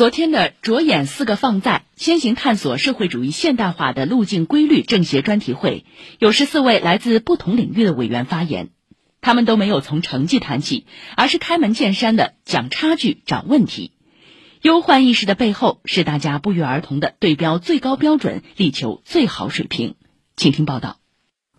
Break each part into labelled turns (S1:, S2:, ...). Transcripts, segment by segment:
S1: 昨天的“着眼四个放在，先行探索社会主义现代化的路径规律”政协专题会，有十四位来自不同领域的委员发言，他们都没有从成绩谈起，而是开门见山的讲差距、找问题。忧患意识的背后，是大家不约而同的对标最高标准，力求最好水平。请听报道。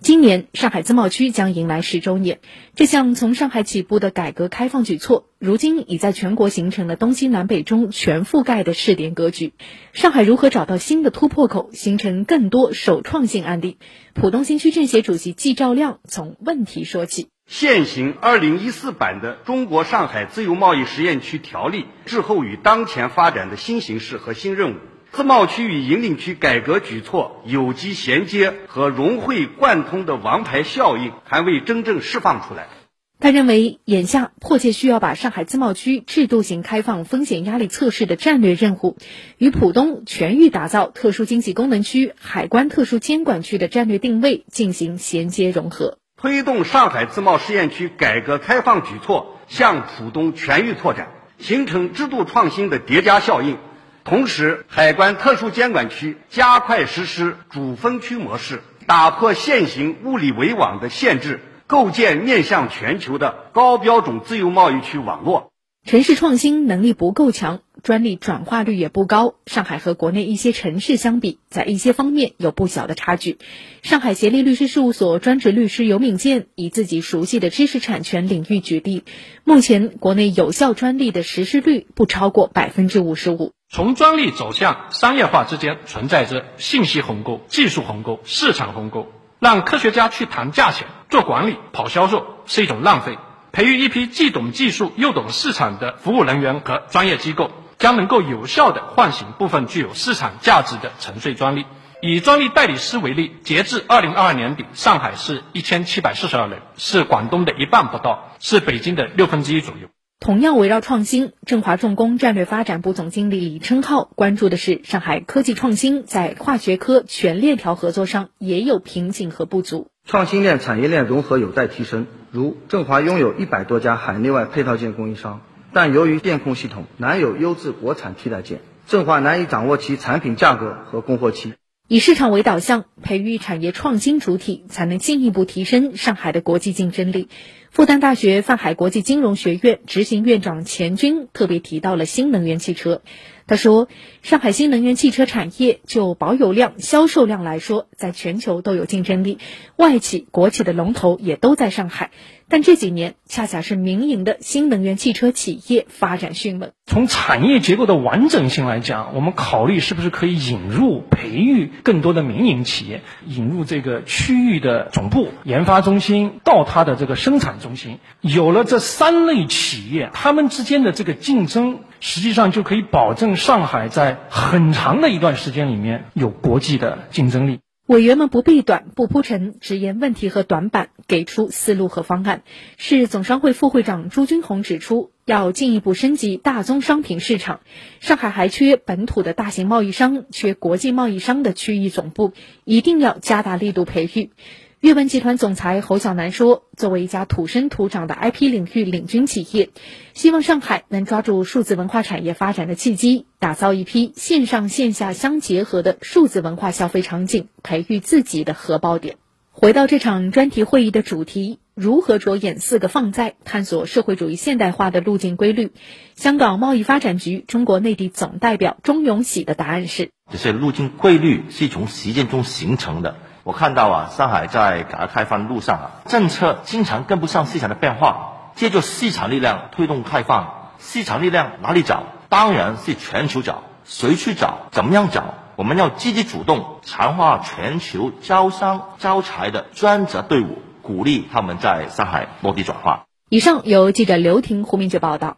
S2: 今年上海自贸区将迎来十周年，这项从上海起步的改革开放举措，如今已在全国形成了东西南北中全覆盖的试点格局。上海如何找到新的突破口，形成更多首创性案例？浦东新区政协主席季兆亮从问题说起：
S3: 现行二零一四版的《中国上海自由贸易试验区条例》滞后于当前发展的新形势和新任务。自贸区与引领区改革举措有机衔接和融会贯通的王牌效应还未真正释放出来。
S2: 他认为，眼下迫切需要把上海自贸区制度型开放风险压力测试的战略任务，与浦东全域打造特殊经济功能区、海关特殊监管区的战略定位进行衔接融合，
S3: 推动上海自贸试验区改革开放举措向浦东全域拓展，形成制度创新的叠加效应。同时，海关特殊监管区加快实施主分区模式，打破现行物理围网的限制，构建面向全球的高标准自由贸易区网络。
S2: 城市创新能力不够强，专利转化率也不高。上海和国内一些城市相比，在一些方面有不小的差距。上海协力律师事务所专职律师尤敏健以自己熟悉的知识产权领域举例，目前国内有效专利的实施率不超过百分之五十五。
S4: 从专利走向商业化之间存在着信息鸿沟、技术鸿沟、市场鸿沟，让科学家去谈价钱、做管理、跑销售是一种浪费。培育一批既懂技术又懂市场的服务人员和专业机构，将能够有效地唤醒部分具有市场价值的沉睡专利。以专利代理师为例，截至二零二二年底，上海市一千七百四十二人，是广东的一半不到，是北京的六分之一左右。
S2: 同样围绕创新，振华重工战略发展部总经理李琛浩关注的是上海科技创新在跨学科全链条合作上也有瓶颈和不足。
S5: 创新链产业链融合有待提升，如振华拥有一百多家海内外配套件供应商，但由于电控系统难有优质国产替代件，振华难以掌握其产品价格和供货期。
S2: 以市场为导向，培育产业创新主体，才能进一步提升上海的国际竞争力。复旦大学泛海国际金融学院执行院长钱军特别提到了新能源汽车。他说，上海新能源汽车产业就保有量、销售量来说，在全球都有竞争力，外企、国企的龙头也都在上海。但这几年恰恰是民营的新能源汽车企业发展迅猛。
S4: 从产业结构的完整性来讲，我们考虑是不是可以引入、培育更多的民营企业，引入这个区域的总部、研发中心到它的这个生产中心。有了这三类企业，他们之间的这个竞争，实际上就可以保证上海在很长的一段时间里面有国际的竞争力。
S2: 委员们不避短、不铺陈，直言问题和短板，给出思路和方案。市总商会副会长朱军红指出，要进一步升级大宗商品市场。上海还缺本土的大型贸易商，缺国际贸易商的区域总部，一定要加大力度培育。阅文集团总裁侯晓楠说：“作为一家土生土长的 IP 领域领军企业，希望上海能抓住数字文化产业发展的契机，打造一批线上线下相结合的数字文化消费场景，培育自己的荷包点。”回到这场专题会议的主题，如何着眼四个放在，探索社会主义现代化的路径规律？香港贸易发展局中国内地总代表钟永喜的答案是：
S6: 这些路径规律是从实践中形成的。我看到啊，上海在改革开放路上啊，政策经常跟不上市场的变化，借助市场力量推动开放。市场力量哪里找？当然是全球找。谁去找？怎么样找？我们要积极主动，强化全球招商招财的专责队伍，鼓励他们在上海落地转化。
S2: 以上由记者刘婷、胡明哲报道。